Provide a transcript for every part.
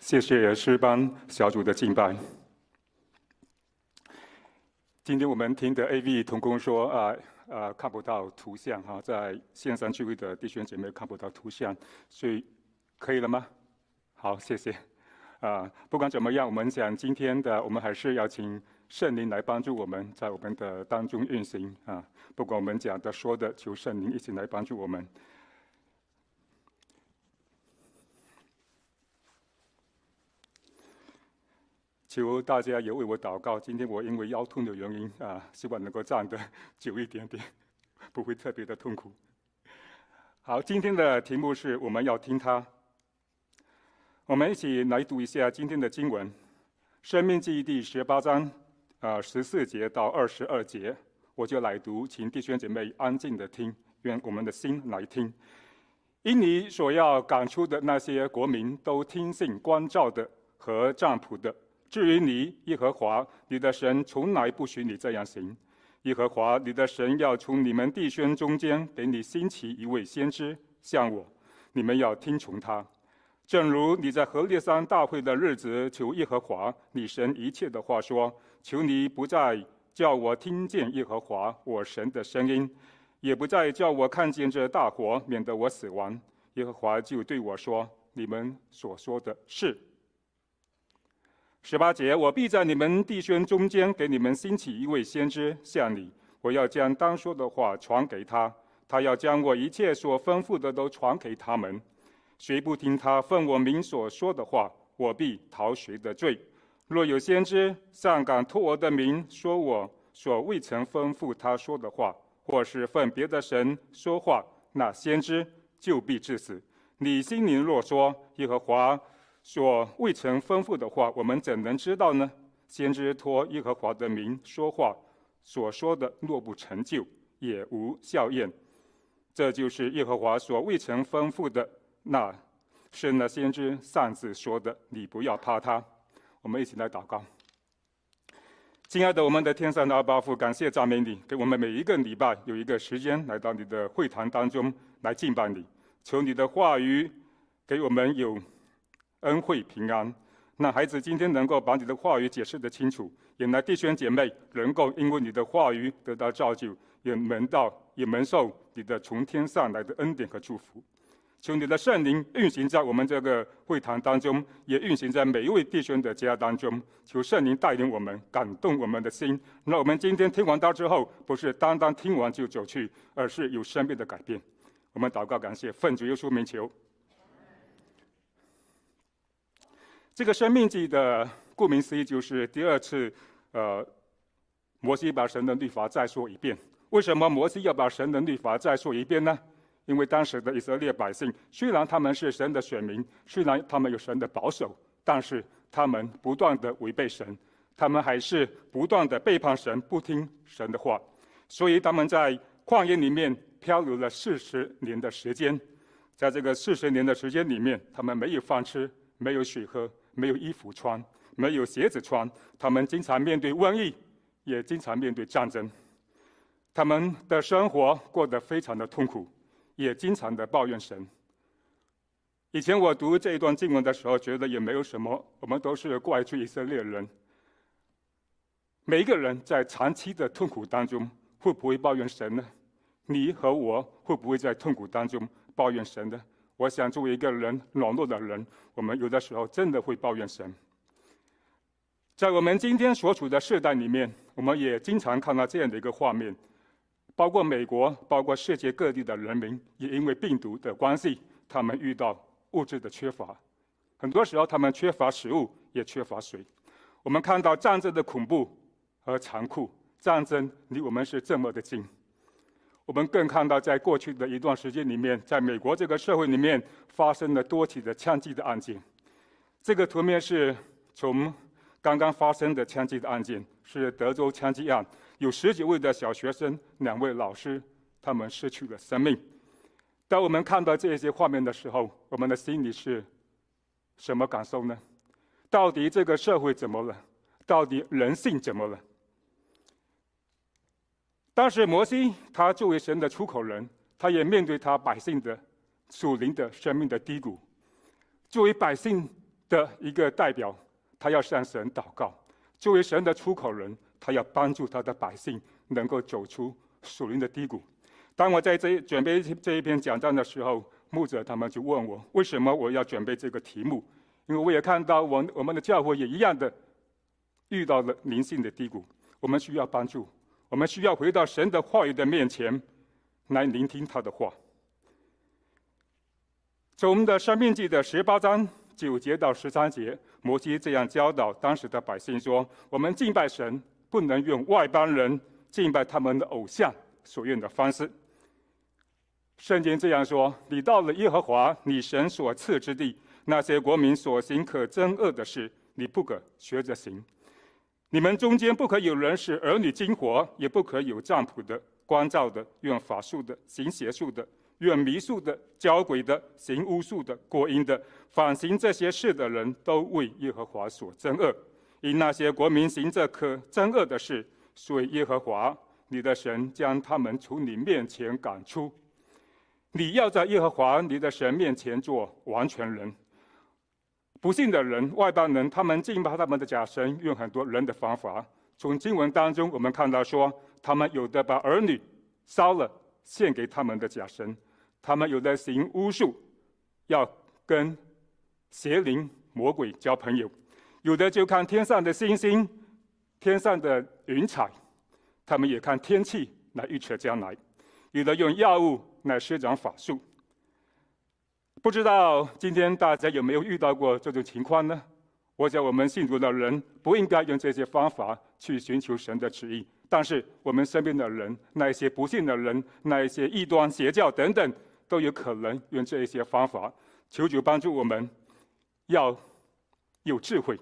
谢谢诗班小组的敬拜。今天我们听的 AV 同工说啊啊看不到图像哈，在线上聚会的弟兄姐妹看不到图像，所以可以了吗？好，谢谢。啊，不管怎么样，我们讲今天的，我们还是要请圣灵来帮助我们在我们的当中运行啊。不管我们讲的说的，求圣灵一起来帮助我们。求大家也为我祷告。今天我因为腰痛的原因啊，希望能够站得久一点点，不会特别的痛苦。好，今天的题目是我们要听他。我们一起来读一下今天的经文，《生命记忆》第十八章啊十四节到二十二节，我就来读，请弟兄姐妹安静的听，愿我们的心来听。因你所要赶出的那些国民，都听信光照的和占卜的。至于你，耶和华你的神从来不许你这样行。耶和华你的神要从你们弟兄中间给你兴起一位先知，像我，你们要听从他。正如你在何烈山大会的日子求耶和华你神一切的话说：求你不再叫我听见耶和华我神的声音，也不再叫我看见这大火，免得我死亡。耶和华就对我说：你们所说的是。十八节，我必在你们弟兄中间给你们兴起一位先知，像你。我要将当说的话传给他，他要将我一切所吩咐的都传给他们。谁不听他奉我名所说的话，我必讨谁的罪。若有先知上敢托我的名说我所未曾吩咐他说的话，或是奉别的神说话，那先知就必致死。你心灵若说耶和华。所未曾吩咐的话，我们怎能知道呢？先知托耶和华的名说话，所说的若不成就，也无效验。这就是耶和华所未曾吩咐的，那是那先知擅自说的。你不要怕他。我们一起来祷告。亲爱的，我们的天上的阿爸父，感谢赞美你，给我们每一个礼拜有一个时间来到你的会堂当中来敬拜你。求你的话语给我们有。恩惠平安，那孩子今天能够把你的话语解释得清楚，也来弟兄姐妹能够因为你的话语得到造就，也蒙到也蒙受你的从天上来的恩典和祝福。求你的圣灵运行在我们这个会堂当中，也运行在每一位弟兄的家当中。求圣灵带领我们，感动我们的心，那我们今天听完道之后，不是单单听完就走去，而是有生命的改变。我们祷告感谢，奉主耶稣名求。这个生命记的顾名思义就是第二次，呃，摩西把神的律法再说一遍。为什么摩西要把神的律法再说一遍呢？因为当时的以色列百姓虽然他们是神的选民，虽然他们有神的保守，但是他们不断的违背神，他们还是不断的背叛神，不听神的话，所以他们在旷野里面漂流了四十年的时间。在这个四十年的时间里面，他们没有饭吃，没有水喝。没有衣服穿，没有鞋子穿，他们经常面对瘟疫，也经常面对战争。他们的生活过得非常的痛苦，也经常的抱怨神。以前我读这一段经文的时候，觉得也没有什么，我们都是怪罪以色列人。每一个人在长期的痛苦当中，会不会抱怨神呢？你和我会不会在痛苦当中抱怨神呢？我想，作为一个人软弱的人，我们有的时候真的会抱怨神。在我们今天所处的世代里面，我们也经常看到这样的一个画面：包括美国，包括世界各地的人民，也因为病毒的关系，他们遇到物质的缺乏。很多时候，他们缺乏食物，也缺乏水。我们看到战争的恐怖和残酷，战争离我们是这么的近。我们更看到，在过去的一段时间里面，在美国这个社会里面，发生了多起的枪击的案件。这个图面是从刚刚发生的枪击的案件，是德州枪击案，有十几位的小学生，两位老师，他们失去了生命。当我们看到这些画面的时候，我们的心里是什么感受呢？到底这个社会怎么了？到底人性怎么了？当时摩西他作为神的出口人，他也面对他百姓的属灵的生命的低谷。作为百姓的一个代表，他要向神祷告；作为神的出口人，他要帮助他的百姓能够走出属灵的低谷。当我在这准备这一篇讲章的时候，牧者他们就问我，为什么我要准备这个题目？因为我也看到我我们的教会也一样的遇到了灵性的低谷，我们需要帮助，我们需要回到神的话语的面前来聆听他的话。从我们的申命记的十八章九节到十三节，摩西这样教导当时的百姓说：“我们敬拜神，不能用外邦人敬拜他们的偶像所用的方式。”圣经这样说：“你到了耶和华你神所赐之地。”那些国民所行可憎恶的事，你不可学着行。你们中间不可有人使儿女惊活，也不可有占卜的、观照的、用法术的、行邪术的、用迷术的、交鬼的、行巫术的、过阴的。凡行这些事的人都为耶和华所憎恶。因那些国民行这可憎恶的事，所以耶和华你的神将他们从你面前赶出。你要在耶和华你的神面前做完全人。不信的人、外邦人，他们敬拜他们的假神，用很多人的方法。从经文当中，我们看到说，他们有的把儿女烧了，献给他们的假神；他们有的行巫术，要跟邪灵、魔鬼交朋友；有的就看天上的星星、天上的云彩，他们也看天气来预测将来；有的用药物来施展法术。不知道今天大家有没有遇到过这种情况呢？我想我们信主的人不应该用这些方法去寻求神的旨意，但是我们身边的人，那一些不信的人，那一些异端邪教等等，都有可能用这一些方法。求主帮助我们，要有智慧。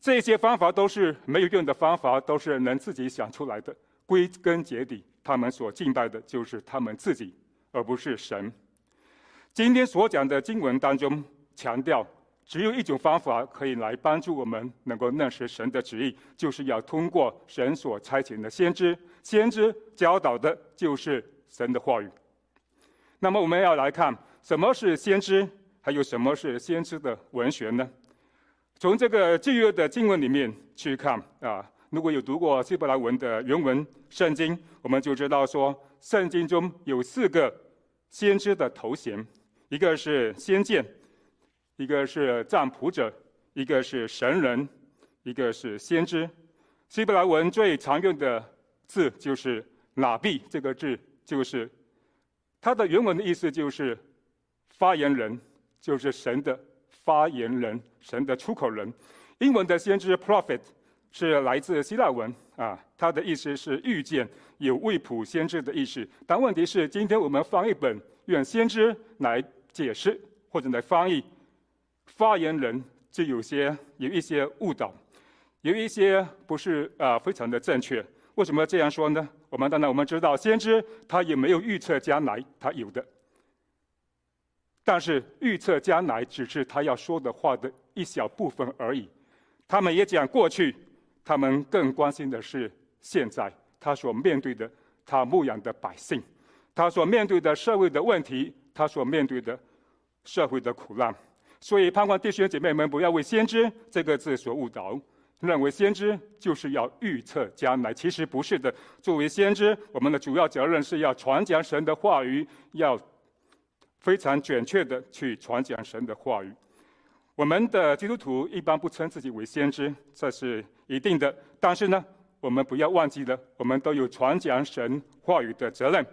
这些方法都是没有用的方法，都是人自己想出来的。归根结底，他们所敬拜的就是他们自己，而不是神。今天所讲的经文当中强调，只有一种方法可以来帮助我们能够认识神的旨意，就是要通过神所差遣的先知。先知教导的就是神的话语。那么我们要来看什么是先知，还有什么是先知的文学呢？从这个旧约的经文里面去看啊，如果有读过希伯来文的原文圣经，我们就知道说，圣经中有四个先知的头衔。一个是先见，一个是占卜者，一个是神人，一个是先知。希伯来文最常用的字就是“拿毕”这个字，就是它的原文的意思就是发言人，就是神的发言人，神的出口人。英文的先知 （prophet） 是来自希腊文啊，它的意思是预见，有未卜先知的意思。但问题是，今天我们翻一本愿先知来解释或者来翻译，发言人就有些有一些误导，有一些不是啊、非常的正确。为什么这样说呢？我们当然我们知道，先知他也没有预测将来，他有的。但是预测将来只是他要说的话的一小部分而已。他们也讲过去，他们更关心的是现在他所面对的他牧养的百姓，他所面对的社会的问题。他所面对的社会的苦难，所以盼望弟兄姐妹们不要为“先知”这个字所误导，认为先知就是要预测将来。其实不是的。作为先知，我们的主要责任是要传讲神的话语，要非常准确的去传讲神的话语。我们的基督徒一般不称自己为先知，这是一定的。但是呢，我们不要忘记了，我们都有传讲神话语的责任。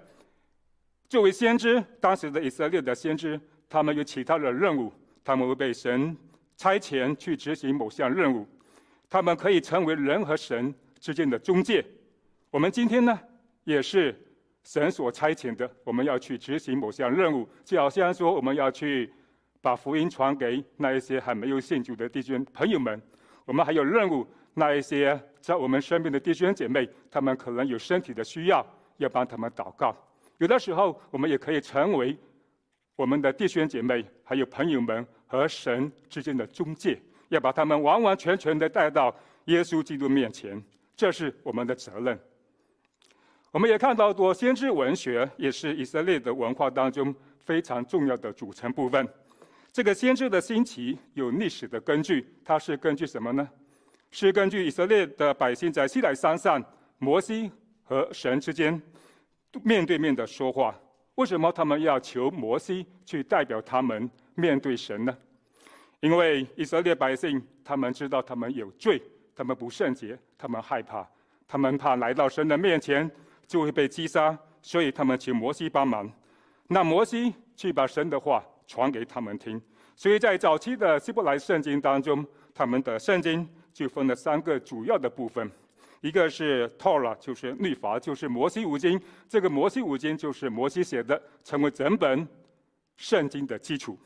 作为先知，当时的以色列的先知，他们有其他的任务，他们会被神差遣去执行某项任务，他们可以成为人和神之间的中介。我们今天呢，也是神所差遣的，我们要去执行某项任务，就好像说我们要去把福音传给那一些还没有信主的弟兄朋友们，我们还有任务，那一些在我们身边的弟兄姐妹，他们可能有身体的需要，要帮他们祷告。有的时候，我们也可以成为我们的弟兄姐妹还有朋友们和神之间的中介，要把他们完完全全的带到耶稣基督面前，这是我们的责任。我们也看到，多先知文学也是以色列的文化当中非常重要的组成部分。这个先知的兴起有历史的根据，它是根据什么呢？是根据以色列的百姓在西奈山上，摩西和神之间面对面的说话。为什么他们要求摩西去代表他们面对神呢？因为以色列百姓他们知道他们有罪，他们不圣洁，他们害怕，他们怕来到神的面前就会被击杀，所以他们请摩西帮忙。那摩西去把神的话传给他们听。所以在早期的希伯来圣经当中，他们的圣经就分了三个主要的部分，一个是 Tora，就是律法，就是摩西五经。这个摩西五经就是摩西写的，成为整本圣经的基础。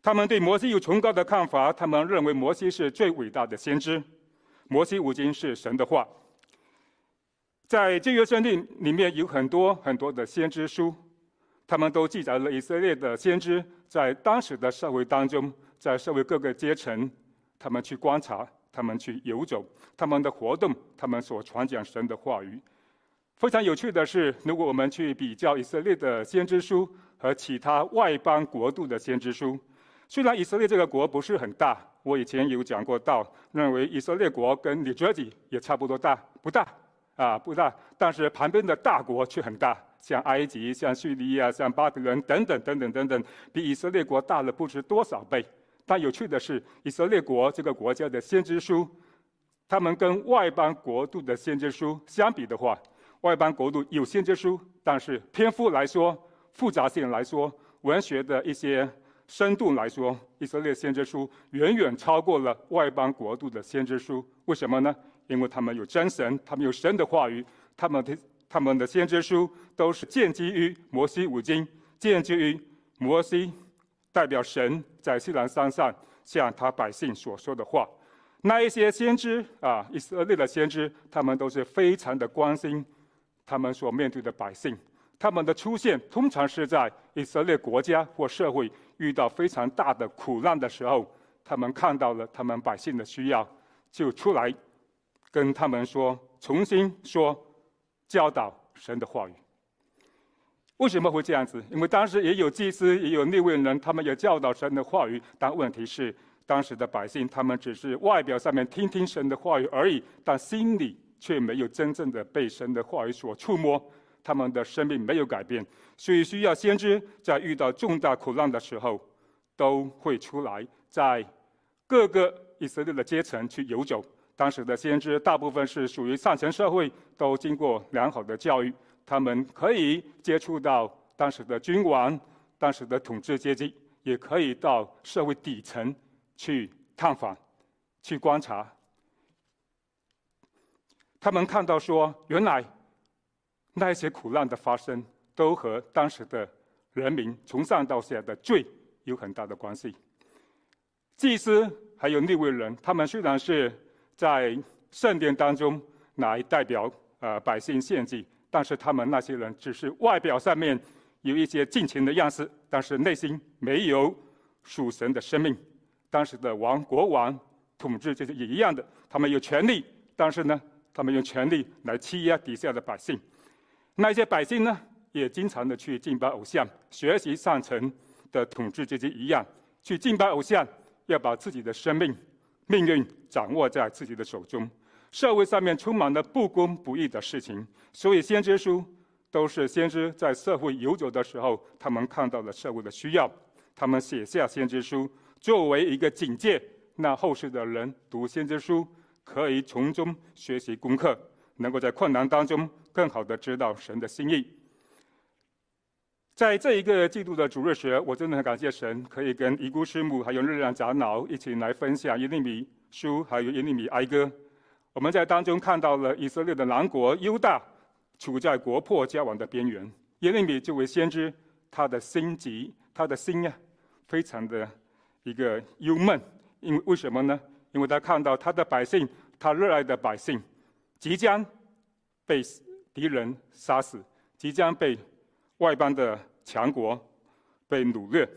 他们对摩西有崇高的看法，他们认为摩西是最伟大的先知。摩西五经是神的话，在旧约圣经里面有很多很多的先知书。他们都记载了以色列的先知在当时的社会当中，在社会各个阶层，他们去观察，他们去游走，他们的活动，他们所传讲神的话语。非常有趣的是，如果我们去比较以色列的先知书和其他外邦国度的先知书，虽然以色列这个国不是很大，我以前有讲过道，认为以色列国跟 New Jersey 也差不多大，不大啊，不大，但是旁边的大国却很大。像埃及、像叙利亚、像巴比伦等等等等等等，比以色列国大了不知多少倍。但有趣的是，以色列国这个国家的先知书，他们跟外邦国度的先知书相比的话，外邦国度有先知书，但是篇幅来说、复杂性来说、文学的一些深度来说，以色列先知书远远超过了外邦国度的先知书。为什么呢？因为他们有真神，他们有神的话语，他们的。他们的先知书都是建基于摩西五经，建基于摩西代表神在西兰山上向他百姓所说的话。那一些先知啊，以色列的先知，他们都是非常的关心他们所面对的百姓。他们的出现通常是在以色列国家或社会遇到非常大的苦难的时候，他们看到了他们百姓的需要，就出来跟他们说，重新说。教导神的话语，为什么会这样子？因为当时也有祭司，也有那位人，他们也教导神的话语。但问题是，当时的百姓他们只是外表上面听听神的话语而已，但心里却没有真正的被神的话语所触摸，他们的生命没有改变。所以需要先知在遇到重大苦难的时候，都会出来，在各个以色列的阶层去游走。当时的先知大部分是属于上层社会，都经过良好的教育，他们可以接触到当时的君王、当时的统治阶级，也可以到社会底层去探访、去观察。他们看到说，原来那些苦难的发生，都和当时的人民从上到下的罪有很大的关系。祭司还有立位人，他们虽然是。在圣殿当中来代表呃百姓献祭，但是他们那些人只是外表上面有一些敬虔的样式，但是内心没有属神的生命。当时的王国王统治这些也一样的，他们有权力，但是呢，他们用权力来欺压底下的百姓。那些百姓呢，也经常的去敬拜偶像，学习上层的统治阶级一样去敬拜偶像，要把自己的生命。命运掌握在自己的手中，社会上面充满了不公不义的事情，所以先知书都是先知在社会游走的时候，他们看到了社会的需要，他们写下先知书作为一个警戒，那后世的人读先知书可以从中学习功课，能够在困难当中更好的知道神的心意。在这一个季度的主日学，我真的很感谢神，可以跟伊姑师母还有日亮长老一起来分享耶利米书，还有耶利米哀歌。我们在当中看到了以色列的南国犹大处在国破家亡的边缘。耶利米这位先知，他的心急，他的心呀，非常的一个忧闷。因为为什么呢？因为他看到他的百姓，他热爱的百姓，即将被敌人杀死，即将被。外邦的强国被掳掠，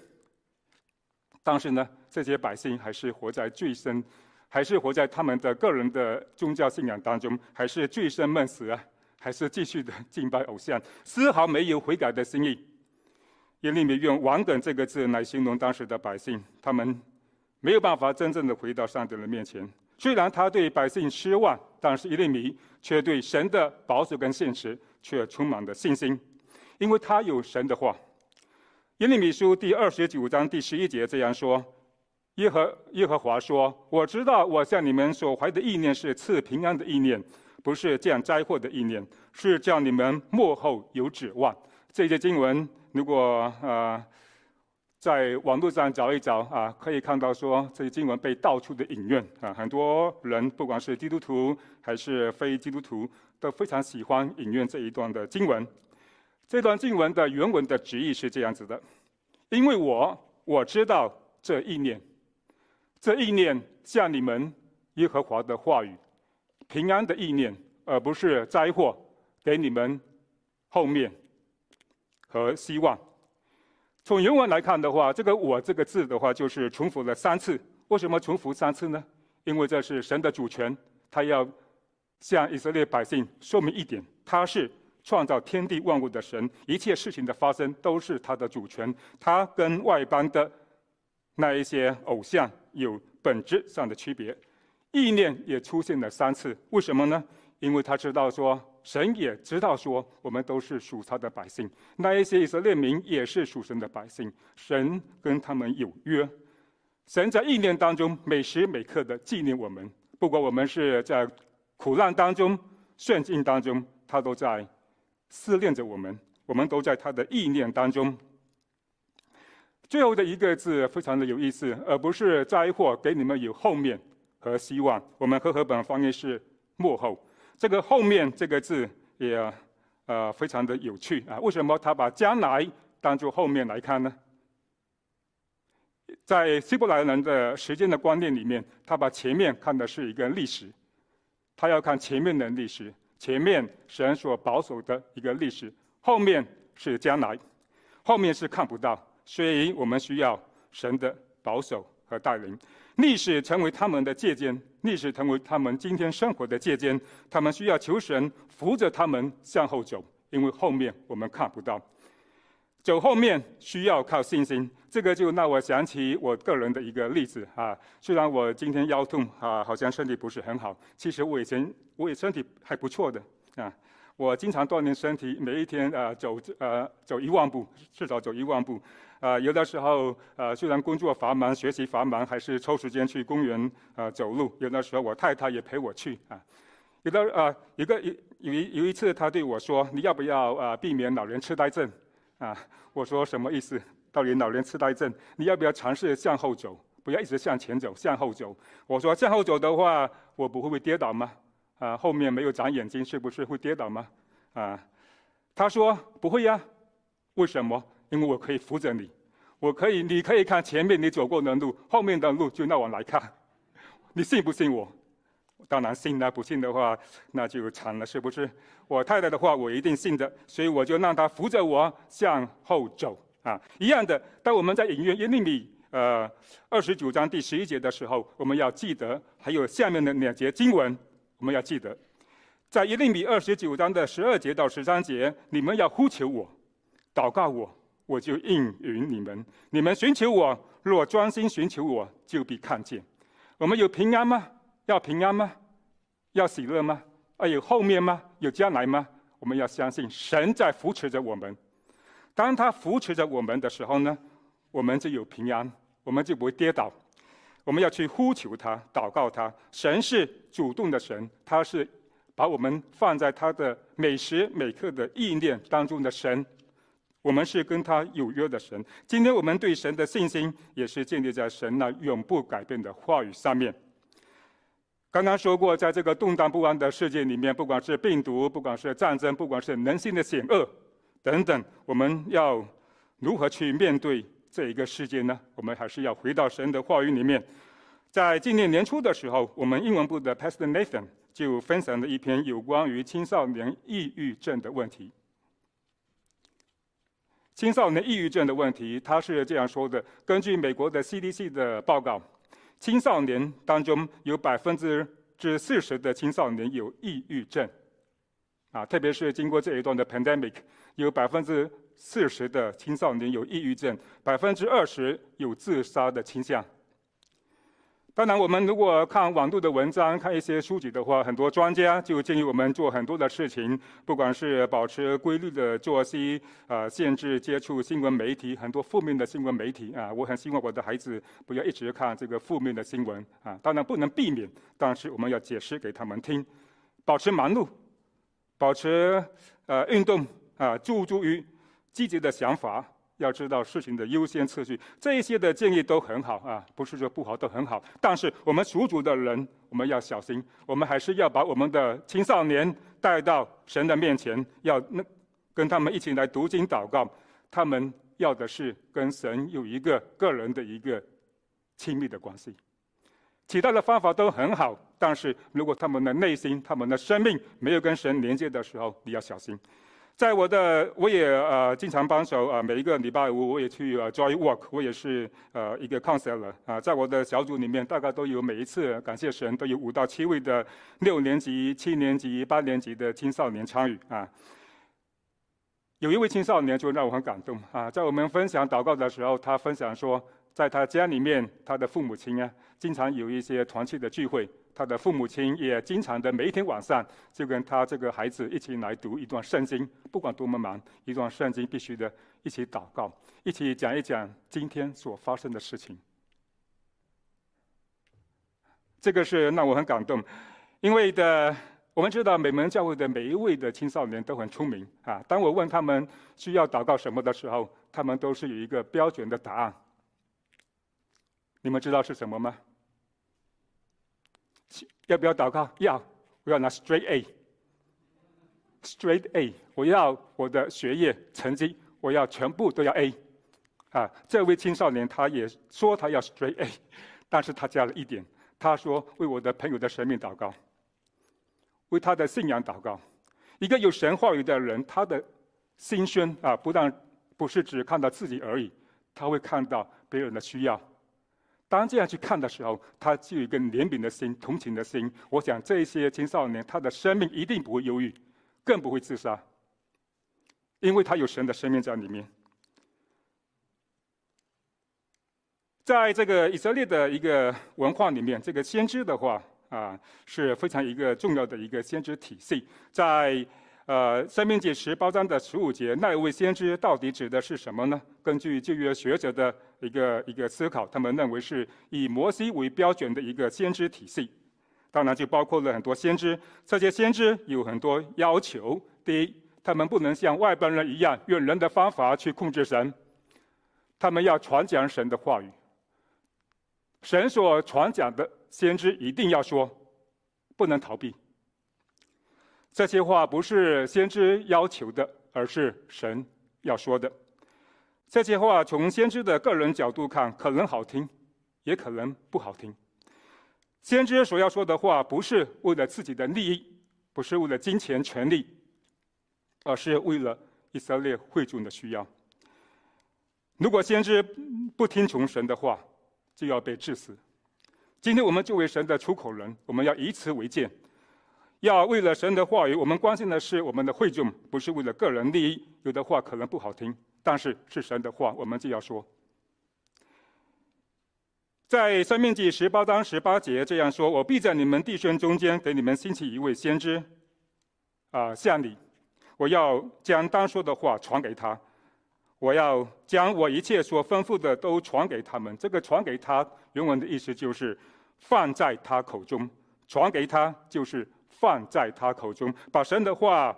但是呢，这些百姓还是活在最深，还是活在他们的个人的宗教信仰当中，还是醉生梦死啊，还是继续的敬拜偶像，丝毫没有悔改的心意。耶利米用“亡梗”这个字来形容当时的百姓，他们没有办法真正的回到上帝的面前。虽然他对百姓失望，但是耶利米却对神的保守跟现实却充满了信心，因为他有神的话。耶利米书第二十九章第十一节这样说：“耶和耶和华说，我知道我向你们所怀的意念是赐平安的意念，不是降灾祸的意念，是叫你们末后有指望。”这些经文，如果。呃在网络上找一找啊，可以看到说这些经文被到处的引用啊，很多人不管是基督徒还是非基督徒，都非常喜欢引用这一段的经文。这段经文的原文的旨意是这样子的：因为我我知道这意念，这意念向你们耶和华的话语，平安的意念，而不是灾祸，给你们后面和希望。从原文来看的话，这个“我”这个字的话，就是重复了三次。为什么重复三次呢？因为这是神的主权，他要向以色列百姓说明一点：他是创造天地万物的神，一切事情的发生都是他的主权。他跟外邦的那一些偶像有本质上的区别。意念也出现了三次，为什么呢？因为他知道说。神也知道说，我们都是属他的百姓，那一些以色列民也是属神的百姓。神跟他们有约，神在意念当中每时每刻的纪念我们，不管我们是在苦难当中、顺境当中，他都在思念着我们，我们都在他的意念当中。最后的一个字非常的有意思，而不是灾祸给你们有后面和希望。我们和合本翻译是幕后。这个后面这个字也呃非常的有趣啊！为什么他把将来当做后面来看呢？在希伯来人的时间的观念里面，他把前面看的是一个历史，他要看前面的历史，前面神所保守的一个历史，后面是将来，后面是看不到，所以我们需要神的保守和带领。历史成为他们的借鉴，历史成为他们今天生活的借鉴。他们需要求神扶着他们向后走，因为后面我们看不到。走后面需要靠信心，这个就让我想起我个人的一个例子啊。虽然我今天腰痛啊，好像身体不是很好，其实我以前我也身体还不错的啊。我经常锻炼身体，每一天啊走呃走一万步，至少走一万步。啊，有的时候，呃，虽然工作繁忙、学习繁忙，还是抽时间去公园啊走路。有的时候，我太太也陪我去啊。有的啊，一个有有一有一次，她对我说：“你要不要啊避免老年痴呆症？”啊，我说什么意思？到底老年痴呆症？你要不要尝试向后走，不要一直向前走，向后走？我说向后走的话，我不会会跌倒吗？啊，后面没有长眼睛，是不是会跌倒吗？啊，他说不会呀，为什么？因为我可以扶着你，我可以，你可以看前面你走过的路，后面的路就让我来看，你信不信我？当然信了，不信的话那就惨了，是不是？我太太的话我一定信的，所以我就让她扶着我向后走啊。一样的，当我们在引用耶利米呃二十九章第十一节的时候，我们要记得，还有下面的两节经文，我们要记得，在耶利米二十九章的十二节到十三节，你们要呼求我，祷告我。我就应允你们，你们寻求我，若专心寻求我，就必看见。我们有平安吗？要平安吗？要喜乐吗？啊，有后面吗？有将来吗？我们要相信神在扶持着我们。当他扶持着我们的时候呢，我们就有平安，我们就不会跌倒。我们要去呼求他，祷告他。神是主动的神，他是把我们放在他的每时每刻的意念当中的神。我们是跟他有约的神。今天我们对神的信心也是建立在神那永不改变的话语上面。刚刚说过，在这个动荡不安的世界里面，不管是病毒，不管是战争，不管是人性的险恶等等，我们要如何去面对这一个世界呢？我们还是要回到神的话语里面。在今年年初的时候，我们英文部的 Pastor Nathan 就分享了一篇有关于青少年抑郁症的问题。青少年抑郁症的问题，他是这样说的：根据美国的 CDC 的报告，青少年当中有百分之之四十的青少年有抑郁症，啊，特别是经过这一段的 pandemic，有百分之四十的青少年有抑郁症，百分之二十有自杀的倾向。当然，我们如果看网络的文章、看一些书籍的话，很多专家就建议我们做很多的事情，不管是保持规律的作息，啊、限制接触新闻媒体，很多负面的新闻媒体啊，我很希望我的孩子不要一直看这个负面的新闻啊。当然不能避免，但是我们要解释给他们听，保持忙碌，保持呃运动啊，注注于积极的想法。要知道事情的优先次序，这一些的建议都很好啊，不是说不好，都很好。但是我们属主的人，我们要小心，我们还是要把我们的青少年带到神的面前，要那跟他们一起来读经祷告。他们要的是跟神有一个个人的一个亲密的关系。其他的方法都很好，但是如果他们的内心、他们的生命没有跟神连接的时候，你要小心。在我的，我也呃经常帮手啊、呃，每一个礼拜五我也去呃 Joy Walk，我也是呃一个 counselor 啊、在我的小组里面，大概都有每一次感谢神都有五到七位的六年级、七年级、八年级的青少年参与啊。有一位青少年就让我很感动啊，在我们分享祷告的时候，他分享说，在他家里面，他的父母亲啊，经常有一些团契的聚会。他的父母亲也经常的每一天晚上就跟他这个孩子一起来读一段圣经，不管多么忙，一段圣经必须的一起祷告，一起讲一讲今天所发生的事情。这个是让我很感动，因为的我们知道美门教会的每一位的青少年都很聪明啊。当我问他们需要祷告什么的时候，他们都是有一个标准的答案。你们知道是什么吗？要不要祷告？要，我要拿 straight A，straight A，我要我的学业成绩，我要全部都要 A。啊，这位青少年他也说他要 straight A，但是他加了一点，他说为我的朋友的生命祷告，为他的信仰祷告。一个有神话语的人，他的心胸啊，不但不是只看到自己而已，他会看到别人的需要。当这样去看的时候，他就有一个怜悯的心、同情的心。我想，这些青少年他的生命一定不会忧郁，更不会自杀，因为他有神的生命在里面。在这个以色列的一个文化里面，这个先知的话啊是非常一个重要的一个先知体系。在呃，《生命记》十八章的十五节，那一位先知到底指的是什么呢？根据旧约学者的一个一个思考，他们认为是以摩西为标准的一个先知体系。当然，就包括了很多先知。这些先知有很多要求：第一，他们不能像外邦人一样用人的方法去控制神；他们要传讲神的话语。神所传讲的先知一定要说，不能逃避。这些话不是先知要求的，而是神要说的。这些话从先知的个人角度看，可能好听，也可能不好听。先知所要说的话，不是为了自己的利益，不是为了金钱、权力，而是为了以色列会众的需要。如果先知不听从神的话，就要被治死。今天我们作为神的出口人，我们要以此为鉴。要为了神的话语，我们关心的是我们的会众，不是为了个人利益。有的话可能不好听，但是是神的话，我们就要说。在申命记十八章十八节这样说：“我必在你们弟兄中间给你们兴起一位先知，啊，像你，我要将当说的话传给他，我要将我一切所吩咐的都传给他们。这个传给他，原文的意思就是放在他口中，传给他就是。”放在他口中，把神的话，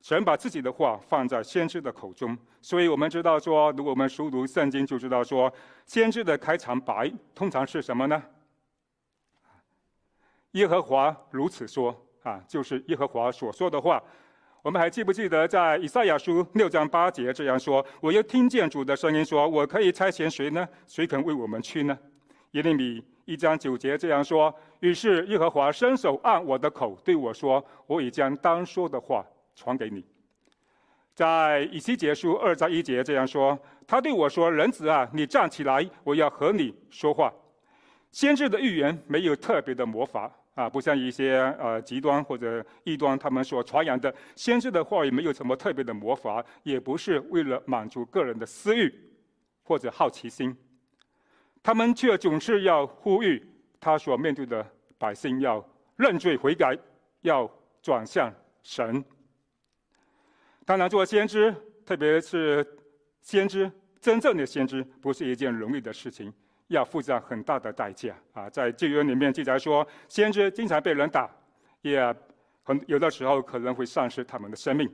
神把自己的话放在先知的口中。所以我们知道说，如果我们熟读圣经，就知道说，先知的开场白通常是什么呢？耶和华如此说啊，就是耶和华所说的话。我们还记不记得在以赛亚书六章八节这样说：“我又听见主的声音说，我可以差遣谁呢？谁肯为我们去呢？”耶利米一章九节这样说。于是耶和华伸手按我的口对我说：“我已将当说的话传给你。”在以西结书二章一节这样说：“他对我说：‘人子啊，你站起来，我要和你说话。’”先知的预言没有特别的魔法，啊，不像一些呃极端或者异端他们所传扬的先知的话语没有什么特别的魔法，也不是为了满足个人的私欲或者好奇心，他们却总是要呼吁他所面对的百姓要认罪悔改，要转向神。当然，做先知，特别是先知，真正的先知，不是一件容易的事情。要付上很大的代价啊！在旧约里面记载说，先知经常被人打，也很有的时候可能会丧失他们的生命。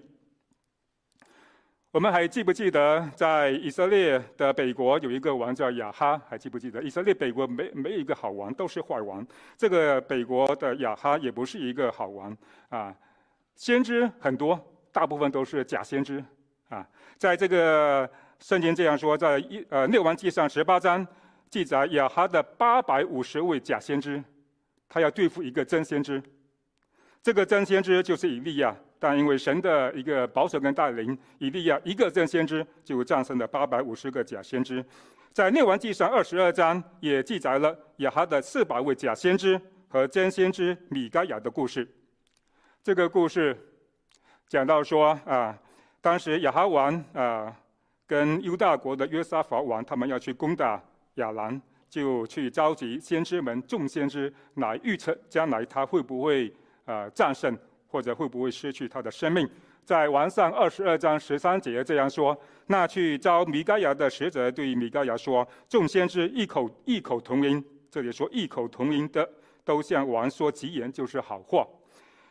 我们还记不记得，在以色列的北国有一个王叫亚哈？还记不记得？以色列北国没没有一个好王，都是坏王。这个北国的亚哈也不是一个好王啊。先知很多，大部分都是假先知啊。在这个圣经这样说，在一呃列王纪上十八章。记载亚哈的八百五十位假先知，他要对付一个真先知。这个真先知就是以利亚，但因为神的一个保守跟带领，以利亚一个真先知就战胜了八百五十个假先知。在列王纪上二十二章也记载了亚哈的四百位假先知和真先知米该亚的故事。这个故事讲到说啊，当时亚哈王啊跟犹大国的约沙法王他们要去攻打。亚兰就去召集先知们，众先知来预测将来他会不会呃战胜，或者会不会失去他的生命。在王上二十二章十三节这样说：那去招米该亚的使者对米该亚说，众先知异口异口同音，这里说异口同音的都向王说吉言，就是好话。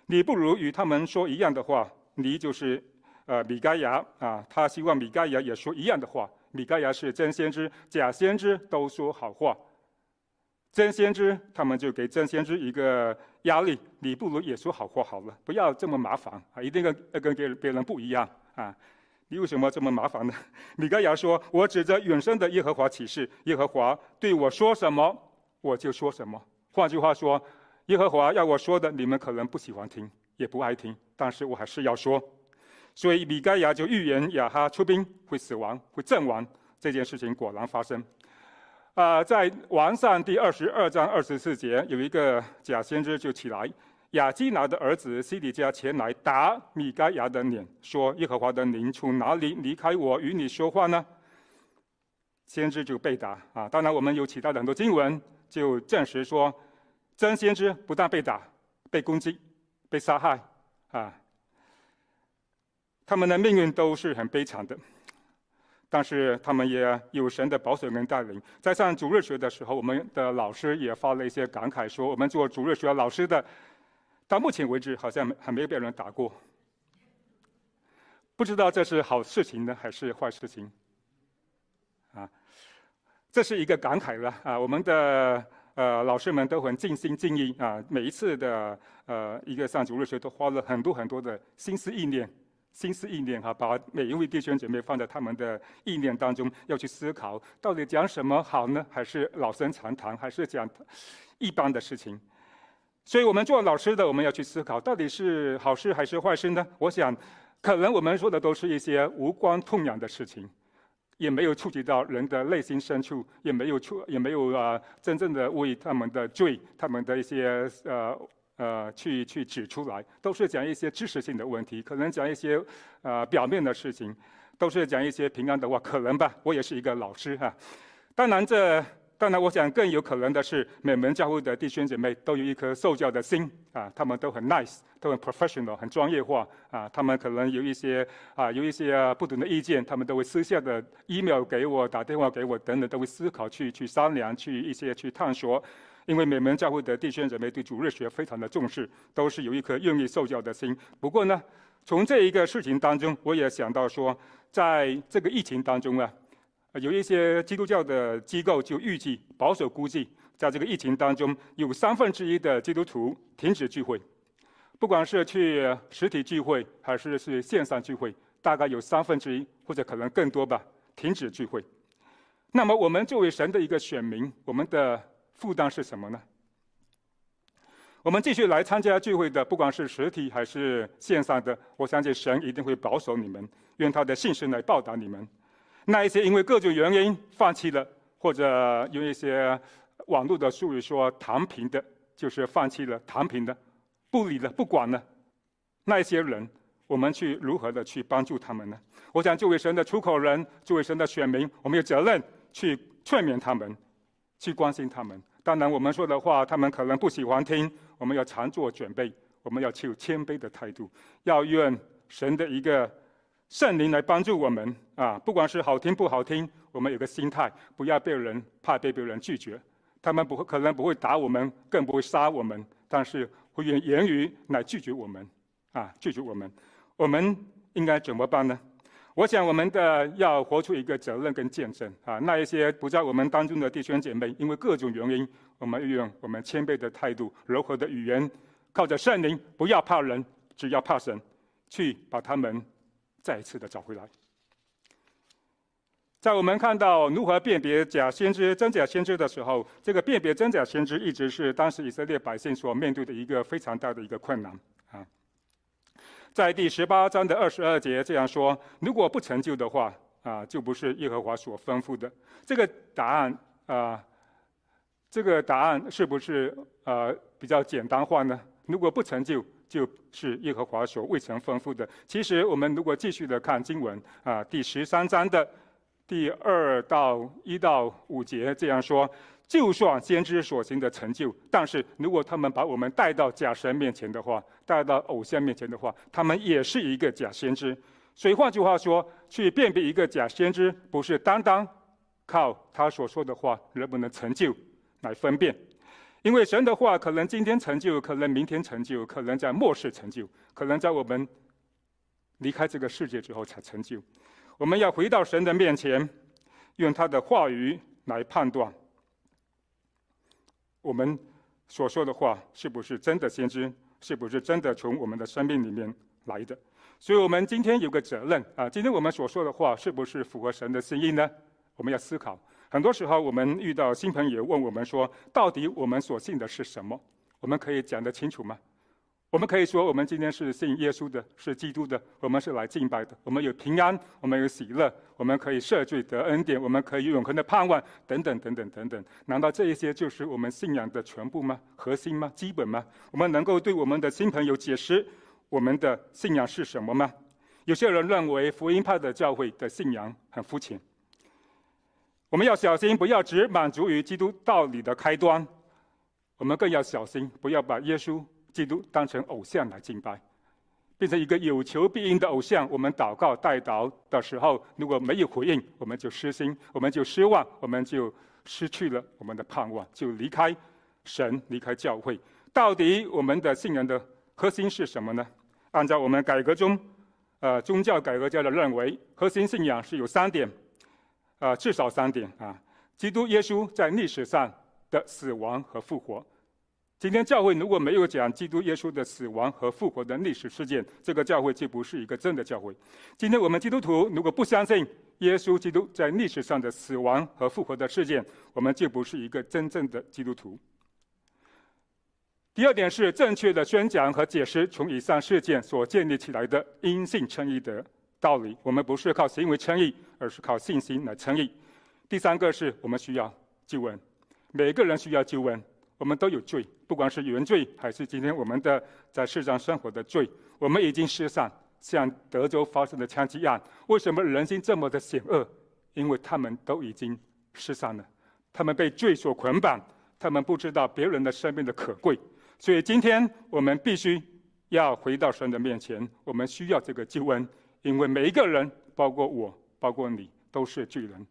你不如与他们说一样的话，你就是呃米该亚啊，他希望米该亚也说一样的话。米该亚是真先知，假先知都说好话。真先知他们就给真先知一个压力：你不如也说好话好了，不要这么麻烦啊！一定要要跟别别人不一样啊！你为什么这么麻烦呢？米该亚说：“我指着永生的耶和华起誓，耶和华对我说什么，我就说什么。换句话说，耶和华要我说的，你们可能不喜欢听，也不爱听，但是我还是要说。”所以米该亚就预言亚哈出兵会死亡，会阵亡。这件事情果然发生。啊、在王上第二十二章二十四节，有一个假先知就起来，亚基拿的儿子西底家前来打米该亚的脸，说：“耶和华的灵从哪里离开我与你说话呢？”先知就被打啊。当然，我们有其他的很多经文就证实说，真先知不但被打、被攻击、被杀害啊。他们的命运都是很悲惨的，但是他们也有神的保守跟带领。在上主日学的时候，我们的老师也发了一些感慨，说我们做主日学老师的，到目前为止好像还没有被人打过。不知道这是好事情呢，还是坏事情？啊，这是一个感慨了啊！我们的呃老师们都很尽心尽意啊，每一次的呃一个上主日学都花了很多很多的心思意念。心思意念哈，把每一位弟兄姐妹放在他们的意念当中，要去思考到底讲什么好呢？还是老生常谈？还是讲一般的事情？所以我们做老师的，我们要去思考，到底是好事还是坏事呢？我想，可能我们说的都是一些无关痛痒的事情，也没有触及到人的内心深处，也没有触，也没有啊，真正的为他们的罪，他们的一些呃。呃，去去指出来，都是讲一些知识性的问题，可能讲一些呃表面的事情，都是讲一些平安的话，可能吧。我也是一个老师哈、当然这当然，我想更有可能的是，美门教会的弟兄姐妹都有一颗受教的心啊，他们都很 nice，都很 professional，很专业化啊，他们可能有一些啊有一些不同的意见，他们都会私下的 email 给我，打电话给我等等，都会思考去去商量，去一些去探索。因为美门教会的弟兄姊妹对主日学非常的重视，都是有一颗愿意受教的心。不过呢，从这一个事情当中，我也想到说，在这个疫情当中啊，有一些基督教的机构就预计保守估计，在这个疫情当中，有三分之一的基督徒停止聚会，不管是去实体聚会还是是线上聚会，大概有三分之一或者可能更多吧，停止聚会。那么我们作为神的一个选民，我们的负担是什么呢？我们继续来参加聚会的，不管是实体还是线上的，我相信神一定会保守你们，用他的信心来报答你们。那一些因为各种原因放弃了，或者用一些网络的术语说躺平的就是放弃了、躺平的、不理了、不管了，那一些人，我们去如何的去帮助他们呢？我想，作为神的出口人，作为神的选民，我们有责任去劝勉他们，去关心他们。当然，我们说的话，他们可能不喜欢听，我们要常做准备，我们要持有谦卑的态度，要愿神的一个圣灵来帮助我们啊！不管是好听不好听，我们有个心态，不要被人怕被别人拒绝。他们不会，可能不会打我们，更不会杀我们，但是会用言语来拒绝我们，啊，拒绝我们。我们应该怎么办呢？我想，我们的要活出一个责任跟见证啊。那一些不在我们当中的弟兄姐妹，因为各种原因，我们运用我们谦卑的态度、柔和的语言，靠着圣灵，不要怕人，只要怕神，去把他们再一次的找回来。在我们看到如何辨别假先知、真假先知的时候，这个辨别真假先知一直是当时以色列百姓所面对的一个非常大的一个困难啊。在第十八章的二十二节这样说：“如果不成就的话，啊，就不是耶和华所吩咐的。”这个答案啊，这个答案是不是呃比较简单化呢？如果不成就，就是耶和华所未曾吩咐的。其实我们如果继续的看经文啊，第十三章的。第二到一到五节这样说：就算先知所行的成就，但是如果他们把我们带到假神面前的话，带到偶像面前的话，他们也是一个假先知。所以换句话说，去辨别一个假先知，不是单单靠他所说的话能不能成就来分辨，因为神的话可能今天成就，可能明天成就，可能在末世成就，可能在我们离开这个世界之后才成就。我们要回到神的面前，用他的话语来判断我们所说的话是不是真的先知，是不是真的从我们的生命里面来的。所以，我们今天有个责任啊，今天我们所说的话是不是符合神的心意呢？我们要思考。很多时候，我们遇到新朋友问我们说：“到底我们所信的是什么？”我们可以讲得清楚吗？我们可以说，我们今天是信耶稣的，是基督的，我们是来敬拜的。我们有平安，我们有喜乐，我们可以赦罪得恩典，我们可以永恒的盼望，等等等等等等。难道这一些就是我们信仰的全部吗？核心吗？基本吗？我们能够对我们的新朋友解释我们的信仰是什么吗？有些人认为福音派的教会的信仰很肤浅。我们要小心，不要只满足于基督道理的开端，我们更要小心，不要把耶稣。基督当成偶像来敬拜，变成一个有求必应的偶像。我们祷告代祷的时候，如果没有回应，我们就失心，我们就失望，我们就失去了我们的盼望，就离开神，离开教会。到底我们的信仰的核心是什么呢？按照我们改革中，呃，宗教改革家的认为，核心信仰是有三点，呃，至少三点啊。基督耶稣在历史上的死亡和复活。今天教会如果没有讲基督耶稣的死亡和复活的历史事件，这个教会就不是一个真的教会。今天我们基督徒如果不相信耶稣基督在历史上的死亡和复活的事件，我们就不是一个真正的基督徒。第二点是正确的宣讲和解释从以上事件所建立起来的因信称义的道理。我们不是靠行为称义，而是靠信心来称义。第三个是我们需要救恩，每个人需要救恩。我们都有罪，不管是原罪还是今天我们的在世上生活的罪，我们已经失散。像德州发生的枪击案，为什么人心这么的险恶？因为他们都已经失散了，他们被罪所捆绑，他们不知道别人的生命的可贵。所以今天我们必须要回到神的面前，我们需要这个救恩，因为每一个人，包括我，包括你，都是罪人。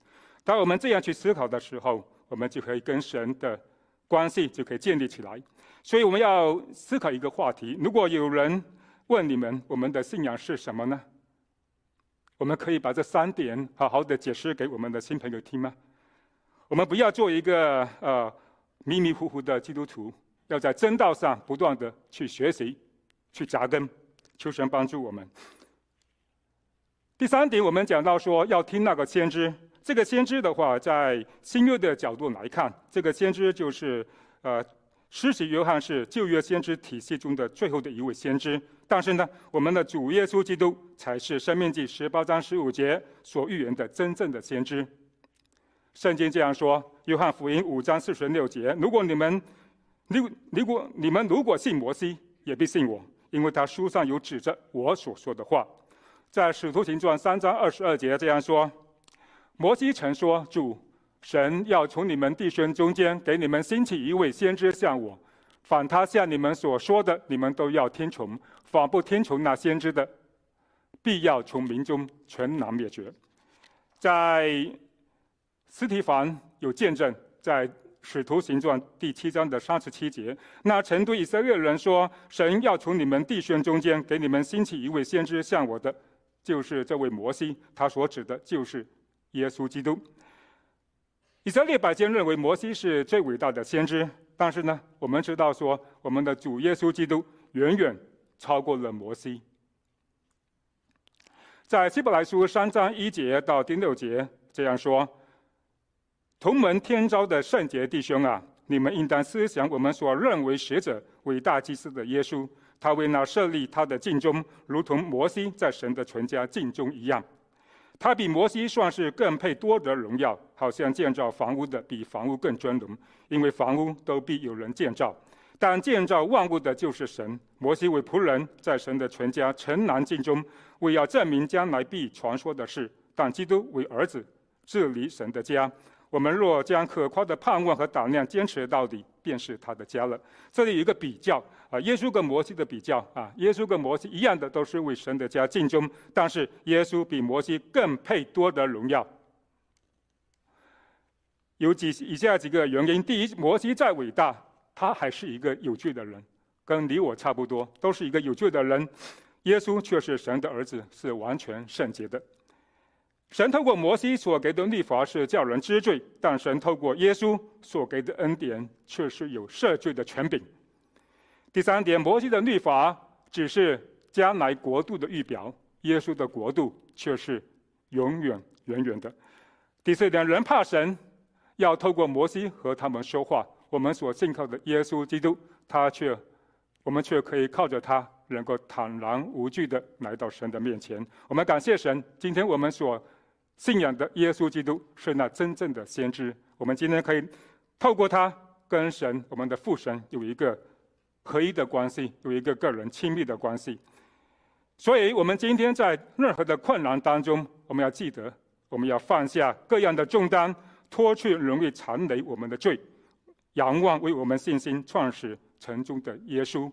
当我们这样去思考的时候，我们就可以跟神的。关系就可以建立起来，所以我们要思考一个话题：如果有人问你们，我们的信仰是什么呢？我们可以把这三点好好的解释给我们的新朋友听吗？我们不要做一个呃迷迷糊糊的基督徒，要在真道上不断的去学习、去扎根，求神帮助我们。第三点，我们讲到说要听那个先知。这个先知的话，在新约的角度来看，这个先知就是，呃，施洗约翰是旧约先知体系中的最后的一位先知。但是呢，我们的主耶稣基督才是生命记十八章十五节所预言的真正的先知。圣经这样说：约翰福音五章四十六节，如果你们如如果你们如果信摩西，也必信我，因为他书上有指着我所说的话。在使徒行传三章二十二节这样说：摩西曾说，主神要从你们弟兄中间给你们兴起一位先知像我，凡他向你们所说的，你们都要听从；凡不听从那先知的，必要从民中全然灭绝。在斯提凡有见证，在。使徒行传第七章的三十七节，那曾对以色列人说：“神要从你们弟兄中间给你们兴起一位先知，像我的，就是这位摩西。他所指的就是耶稣基督。”以色列百姓认为摩西是最伟大的先知，但是呢，我们知道说，我们的主耶稣基督远远超过了摩西。在希伯来书三章一节到第六节这样说。同门天召的圣洁弟兄啊，你们应当思想我们所认为使者、伟大祭司的耶稣。他为那设立他的尽忠，如同摩西在神的全家尽忠一样。他比摩西算是更配多得荣耀，好像建造房屋的比房屋更尊荣，因为房屋都必有人建造，但建造万物的就是神。摩西为仆人，在神的全家城南境中，为要证明将来必传说的事；但基督为儿子，治理神的家。我们若将可夸的盼望和胆量坚持到底，便是他的家了。这里有一个比较啊，耶稣跟摩西的比较啊，耶稣跟摩西一样的都是为神的家尽忠，但是耶稣比摩西更配多的荣耀。有几以下几个原因：第一，摩西再伟大，他还是一个有罪的人，跟你我差不多，都是一个有罪的人。耶稣却是神的儿子，是完全圣洁的。神透过摩西所给的律法是叫人知罪，但神透过耶稣所给的恩典却是有赦罪的权柄。第三点，摩西的律法只是将来国度的预表，耶稣的国度却是永远远远的。第四点，人怕神，要透过摩西和他们说话。我们所信靠的耶稣基督，他却，我们却可以靠着他，能够坦然无惧的来到神的面前。我们感谢神，今天我们所。信仰的耶稣基督是那真正的先知，我们今天可以透过他跟神，我们的父神有一个合一的关系，有一个个人亲密的关系。所以，我们今天在任何的困难当中，我们要记得，我们要放下各样的重担，脱去容易缠累我们的罪，仰望为我们信心创始成终的耶稣。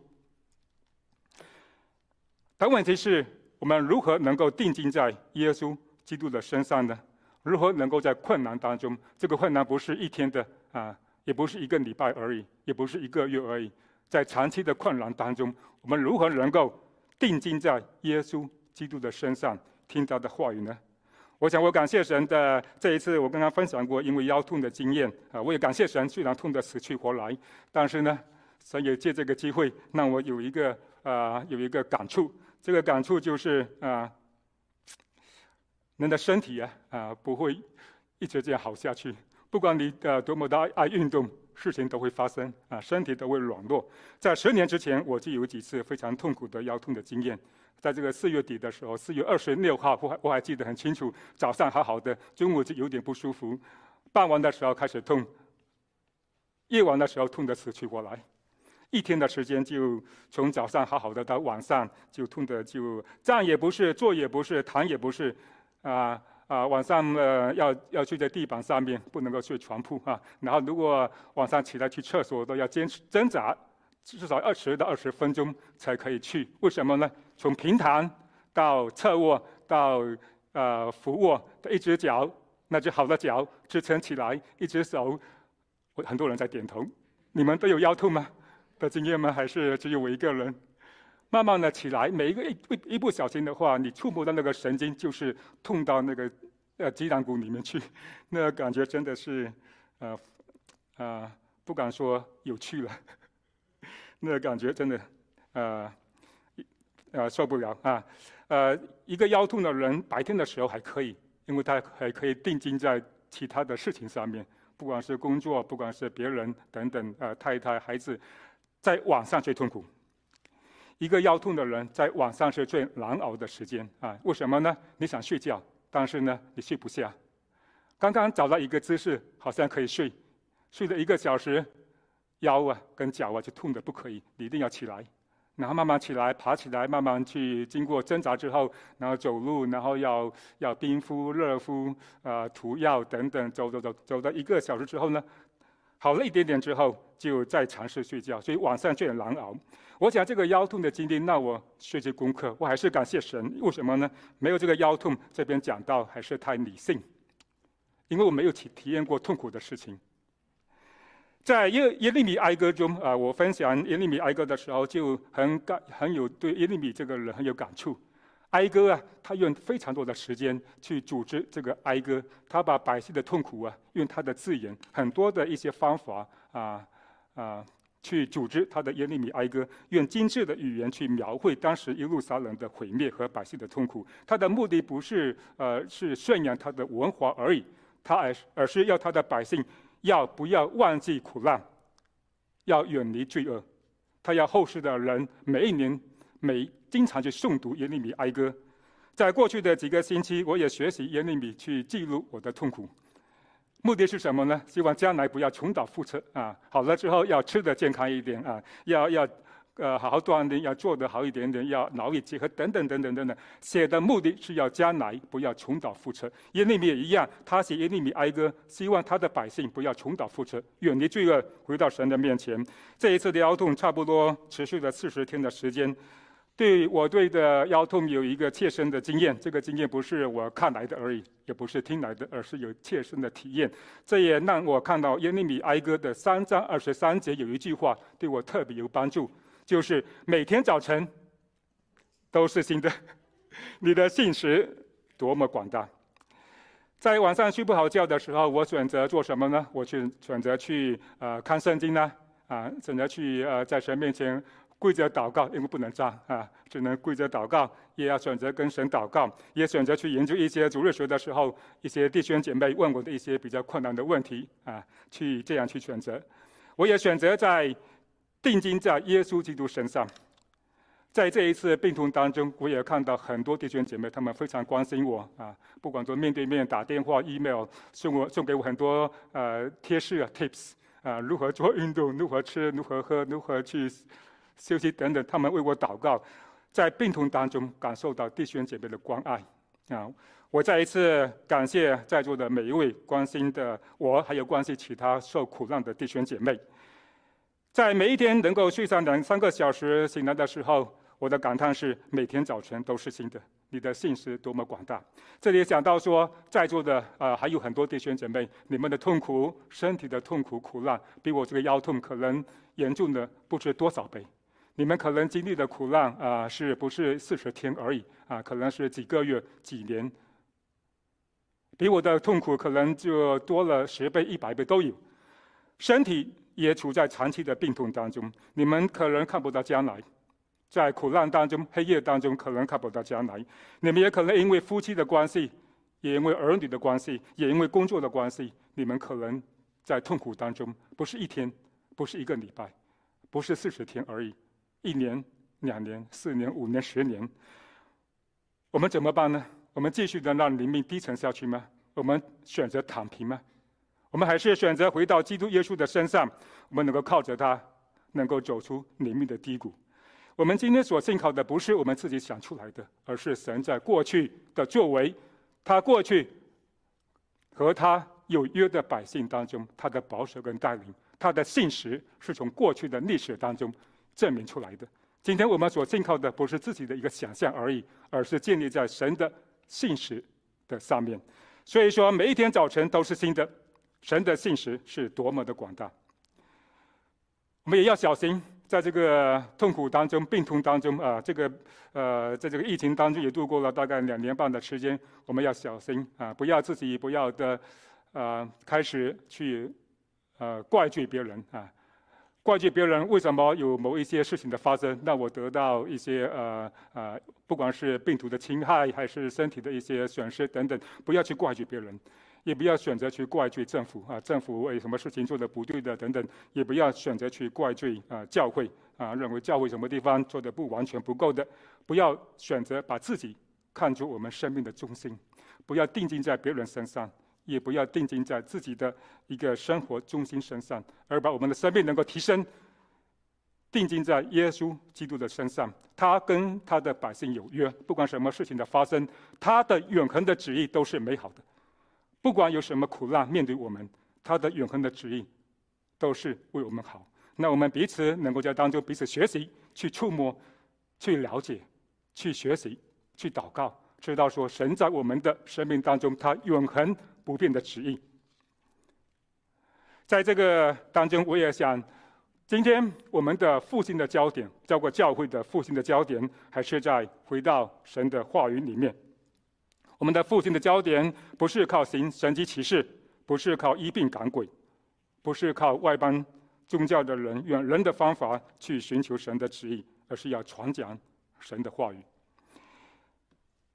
但问题是我们如何能够定睛在耶稣基督的身上呢？如何能够在困难当中？这个困难不是一天的啊，也不是一个礼拜而已，也不是一个月而已。在长期的困难当中，我们如何能够定睛在耶稣基督的身上，听他的话语呢？我想，我感谢神的这一次，我跟他分享过因为腰痛的经验啊。我也感谢神，虽然痛得死去活来，但是呢，神也借这个机会让我有一个啊，有一个感触。这个感触就是啊。人的身体啊啊不会一直这样好下去。不管你呃多么的爱爱运动，事情都会发生啊，身体都会软弱。在十年之前，我就有几次非常痛苦的腰痛的经验。在这个四月底的时候，四月二十六号，我还我还记得很清楚。早上好好的，中午就有点不舒服，傍晚的时候开始痛，夜晚的时候痛得死去活来。一天的时间就从早上好好的到晚上就痛得就站也不是，坐也不是，躺也不是。啊啊，晚上呃要要睡在地板上面，不能够睡床铺啊。然后如果晚上起来去厕所，都要坚持挣扎，至少二十到二十分钟才可以去。为什么呢？从平躺到侧卧到呃俯卧的一只脚，那只好的脚支撑起来，一只手，很多人在点头。你们都有腰痛吗？的经验吗？还是只有我一个人？慢慢的起来，每一个一不一不小心的话，你触摸到那个神经，就是痛到那个呃脊梁骨里面去，那个感觉真的是，呃，啊、不敢说有趣了，那个感觉真的，呃，呃受不了啊，呃，一个腰痛的人白天的时候还可以，因为他还可以定睛在其他的事情上面，不管是工作，不管是别人等等，呃，太太孩子，在晚上最痛苦。一个腰痛的人在晚上是最难熬的时间啊？为什么呢？你想睡觉，但是呢，你睡不下。刚刚找到一个姿势，好像可以睡，睡了一个小时，腰啊跟脚啊就痛得不可以，你一定要起来。然后慢慢起来，爬起来，慢慢去经过挣扎之后，然后走路，然后要要冰敷、热敷，啊、呃，涂药等等，走走走，走到一个小时之后呢，好了一点点之后，就再尝试睡觉，所以晚上就很难熬。我想这个腰痛的经历，那我学习功课，我还是感谢神。为什么呢？没有这个腰痛，这边讲到还是太理性，因为我没有体体验过痛苦的事情。在耶耶利米哀歌中啊，我分享耶利米哀歌的时候，就很感很有对耶利米这个人很有感触。哀歌啊，他用非常多的时间去组织这个哀歌，他把百姓的痛苦啊，用他的字眼，很多的一些方法啊啊，去组织他的耶利米哀歌，用精致的语言去描绘当时耶路撒冷的毁灭和百姓的痛苦。他的目的不是呃是宣扬他的文化而已，他而而是要他的百姓。要不要忘记苦难？要远离罪恶。他要后世的人每一年每经常去诵读耶利米哀歌。在过去的几个星期，我也学习耶利米去记录我的痛苦。目的是什么呢？希望将来不要重蹈覆辙啊！好了之后要吃得健康一点啊！要要。呃，好好锻炼，要做得好一点点，要劳逸结合，等等等等等等。写的目的是要将来不要重蹈覆辙。耶利米也一样，他写耶利米哀歌，希望他的百姓不要重蹈覆辙，远离罪恶，回到神的面前。这一次的腰痛差不多持续了四十天的时间。对我对的腰痛有一个切身的经验，这个经验不是我看来的而已，也不是听来的，而是有切身的体验。这也让我看到耶利米哀歌的三章二十三节有一句话对我特别有帮助。就是每天早晨都是新的，你的信实多么广大！在晚上睡不好觉的时候，我选择做什么呢？我去选择去呃看圣经呢，啊，选择去呃在神面前跪着祷告，因为不能站啊，只能跪着祷告。也要选择跟神祷告，也选择去研究一些主日学的时候，一些弟兄姐妹问我的一些比较困难的问题啊，去这样去选择。我也选择在。定睛在耶稣基督身上，在这一次病痛当中，我也看到很多弟兄姐妹，他们非常关心我啊，不管说面对面、打电话、email，送我送给我很多呃贴士啊、tips 啊，如何做运动、如何吃、如何喝、如何去休息等等，他们为我祷告，在病痛当中感受到弟兄姐妹的关爱啊，我再一次感谢在座的每一位关心的我，还有关心其他受苦难的弟兄姐妹。在每一天能够睡上两三个小时醒来的时候，我的感叹是每天早晨都是新的。你的信是多么广大！这里想到说，在座的啊、呃、还有很多弟兄姐妹，你们的痛苦、身体的痛苦苦难，比我这个腰痛可能严重的不知多少倍。你们可能经历的苦难啊、是不是四十天而已啊、可能是几个月、几年，比我的痛苦可能就多了十倍、一百倍都有。身体。也处在长期的病痛当中，你们可能看不到将来，在苦难当中、黑夜当中，可能看不到将来。你们也可能因为夫妻的关系，也因为儿女的关系，也因为工作的关系，你们可能在痛苦当中，不是一天，不是一个礼拜，不是四十天而已，一年、两年、四年、五年、十年，我们怎么办呢？我们继续的让灵命低沉下去吗？我们选择躺平吗？我们还是选择回到基督耶稣的身上，我们能够靠着他，能够走出灵命的低谷。我们今天所信靠的不是我们自己想出来的，而是神在过去的作为。他过去和他有约的百姓当中，他的保守跟带领，他的信实是从过去的历史当中证明出来的。今天我们所信靠的不是自己的一个想象而已，而是建立在神的信实的上面。所以说，每一天早晨都是新的。神的信实是多么的广大，我们也要小心，在这个痛苦当中、病痛当中啊，这个呃，在这个疫情当中也度过了大概两年半的时间，我们要小心啊，不要自己不要的啊，开始去呃怪罪别人啊，怪罪别人为什么有某一些事情的发生，让我得到一些呃呃，不管是病毒的侵害还是身体的一些损失等等，不要去怪罪别人。也不要选择去怪罪政府啊，政府为什么事情做的不对的等等，也不要选择去怪罪啊教会啊，认为教会什么地方做的不完全不够的，不要选择把自己看作我们生命的中心，不要定睛在别人身上，也不要定睛在自己的一个生活中心身上，而把我们的生命能够提升，定睛在耶稣基督的身上。他跟他的百姓有约，不管什么事情的发生，他的永恒的旨意都是美好的。不管有什么苦难面对我们，他的永恒的旨意都是为我们好。那我们彼此能够在当中彼此学习，去触摸，去了解，去学习，去祷告。知道说，神在我们的生命当中，他永恒不变的旨意。在这个当中，我也想，今天我们的复兴的焦点，包括教会的复兴的焦点，还是在回到神的话语里面。我们的复兴的焦点，不是靠行神迹奇事，不是靠医病赶鬼，不是靠外邦宗教的人用人的方法去寻求神的旨意，而是要传讲神的话语。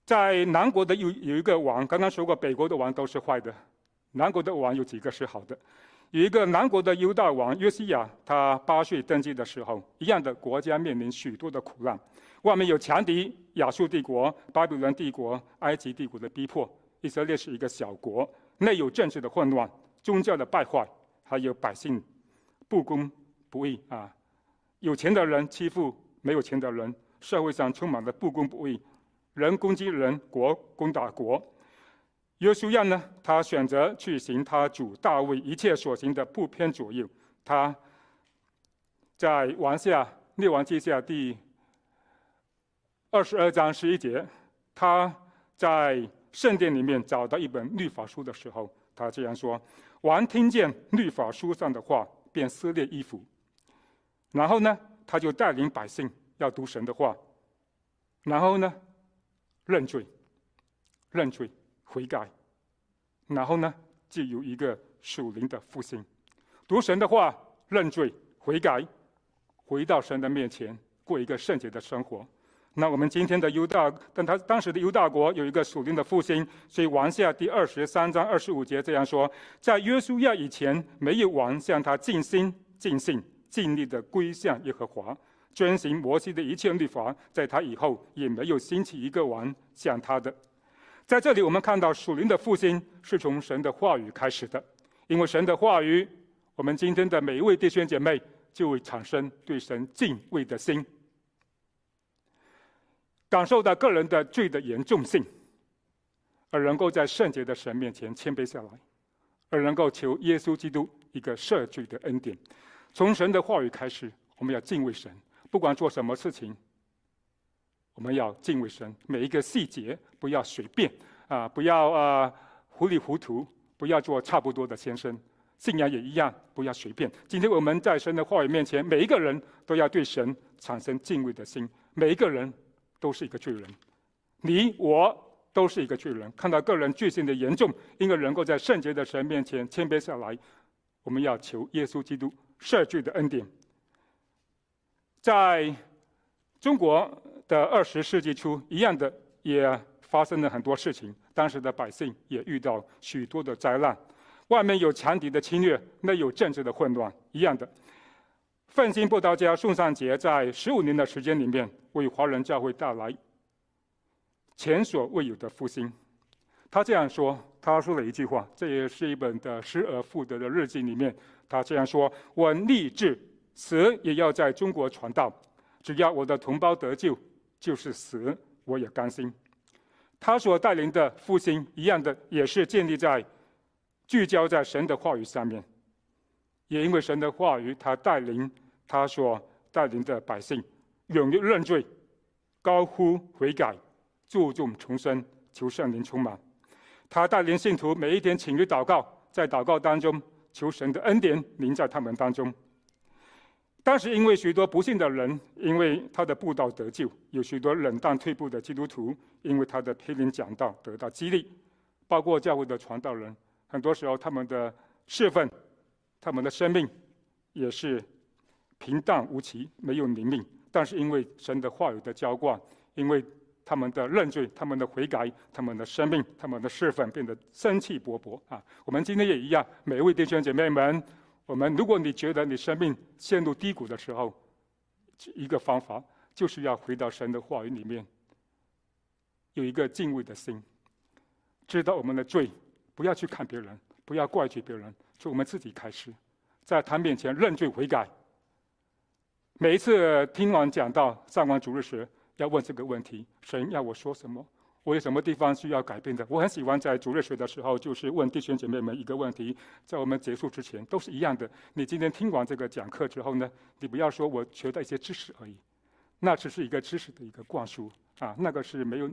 在南国的有有一个王，刚刚说过，北国的王都是坏的，南国的王有几个是好的。有一个南国的犹大王约西亚，他八岁登基的时候，一样的国家面临许多的苦难，外面有强敌亚述帝国、巴比伦帝国、埃及帝国的逼迫，以色列是一个小国，内有政治的混乱、宗教的败坏，还有百姓不公不义啊，有钱的人欺负没有钱的人，社会上充满了不公不义。人攻击人，国攻打国。约书亚呢，他选择去行他主大卫一切所行的，不偏左右。他在王下列王记下第二十二章十一节，他在圣殿里面找到一本律法书的时候，他这样说：“王听见律法书上的话，便撕裂衣服。然后呢，他就带领百姓要读神的话。然后呢？”认罪、认罪、悔改，然后呢，就有一个属灵的复兴。读神的话，认罪、悔改，回到神的面前，过一个圣洁的生活。那我们今天的犹大，但他当时的犹大国有一个属灵的复兴。所以王下第二十三章二十五节这样说：在约书亚以前，没有王向他尽心、尽性、尽力的归向耶和华。遵行摩西的一切律法，在他以后也没有兴起一个王像他的。在这里，我们看到属灵的复兴是从神的话语开始的，因为神的话语，我们今天的每一位弟兄姐妹就会产生对神敬畏的心，感受到个人的罪的严重性，而能够在圣洁的神面前谦卑下来，而能够求耶稣基督一个赦罪的恩典。从神的话语开始，我们要敬畏神。不管做什么事情，我们要敬畏神。每一个细节不要随便啊，不要啊糊里糊涂，不要做差不多的先生。信仰也一样，不要随便。今天我们在神的话语面前，每一个人都要对神产生敬畏的心。每一个人都是一个罪人，你我都是一个罪人。看到个人罪行的严重，应该能够在圣洁的神面前谦卑下来。我们要求耶稣基督赦罪的恩典。在中国的二十世纪初，一样的也发生了很多事情。当时的百姓也遇到许多的灾难，外面有强敌的侵略，内有政治的混乱。一样的，奋兴布道家宋尚节在十五年的时间里面，为华人教会带来前所未有的复兴。他这样说，他说了一句话，这也是一本的失而复得的日记里面，他这样说：“我立志。”死也要在中国传道，只要我的同胞得救，就是死我也甘心。他所带领的复兴一样的，也是建立在聚焦在神的话语上面。也因为神的话语，他带领他所带领的百姓勇于认罪，高呼悔改，注重重生，求圣灵充满。他带领信徒每一天勤于祷告，在祷告当中求神的恩典临在他们当中。当时因为许多不幸的人，因为他的布道得救；有许多冷淡退步的基督徒，因为他的批评讲道得到激励。包括教会的传道人，很多时候他们的侍奉、他们的生命也是平淡无奇，没有灵命。但是因为神的话语的浇灌，因为他们的认罪、他们的悔改，他们的生命、他们的侍奉变得生气勃勃啊！我们今天也一样，每一位弟兄姐妹们。我们，如果你觉得你生命陷入低谷的时候，一个方法就是要回到神的话语里面，有一个敬畏的心，知道我们的罪不要去看别人，不要怪罪别人，从我们自己开始，在他面前认罪悔改。每一次听完讲到、上完主日时，要问这个问题：神要我说什么？我有什么地方需要改变的？我很喜欢在主日学的时候，就是问弟兄姐妹们一个问题，在我们结束之前都是一样的。你今天听完这个讲课之后呢，你不要说我学到一些知识而已，那只是一个知识的一个灌输啊，那个是没有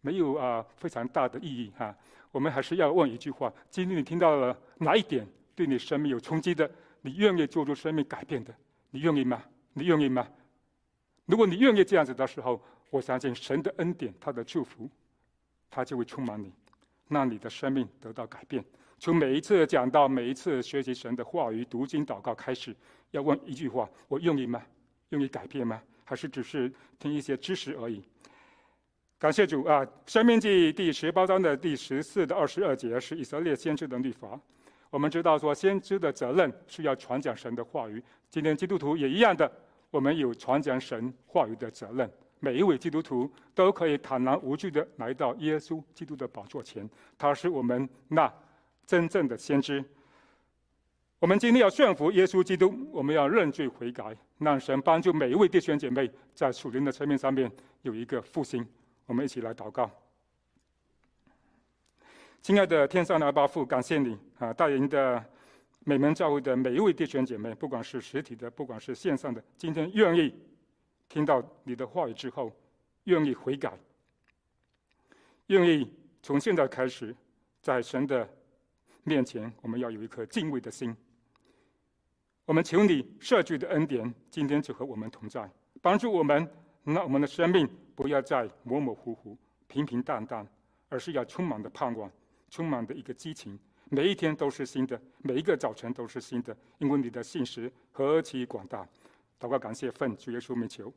没有啊非常大的意义哈、我们还是要问一句话：今天你听到了哪一点对你生命有冲击的？你愿意做出生命改变的？你愿意吗？你愿意吗？如果你愿意这样子的时候，我相信神的恩典，他的祝福。他就会充满你，让你的生命得到改变。从每一次讲到每一次学习神的话语、读经、祷告开始，要问一句话：我愿意吗？愿意改变吗？还是只是听一些知识而已？感谢主啊！申命记第十八章的第十四到二十二节是以色列先知的律法。我们知道说，先知的责任是要传讲神的话语。今天基督徒也一样的，我们有传讲神话语的责任。每一位基督徒都可以坦然无惧地来到耶稣基督的宝座前，他是我们那真正的先知。我们今天要顺服耶稣基督，我们要认罪悔改，让神帮助每一位弟兄姐妹在属灵的层面上面有一个复兴。我们一起来祷告。亲爱的天上的阿爸父，感谢你啊，带领的美门教会的每一位弟兄姐妹，不管是实体的，不管是线上的，今天愿意。听到你的话语之后，愿意悔改，愿意从现在开始，在神的面前，我们要有一颗敬畏的心。我们求你赦罪的恩典，今天就和我们同在，帮助我们，让我们的生命不要再模模糊糊、平平淡淡，而是要充满的盼望，充满的一个激情。每一天都是新的，每一个早晨都是新的，因为你的信实何其广大。祷告，感谢，奉主耶稣名求。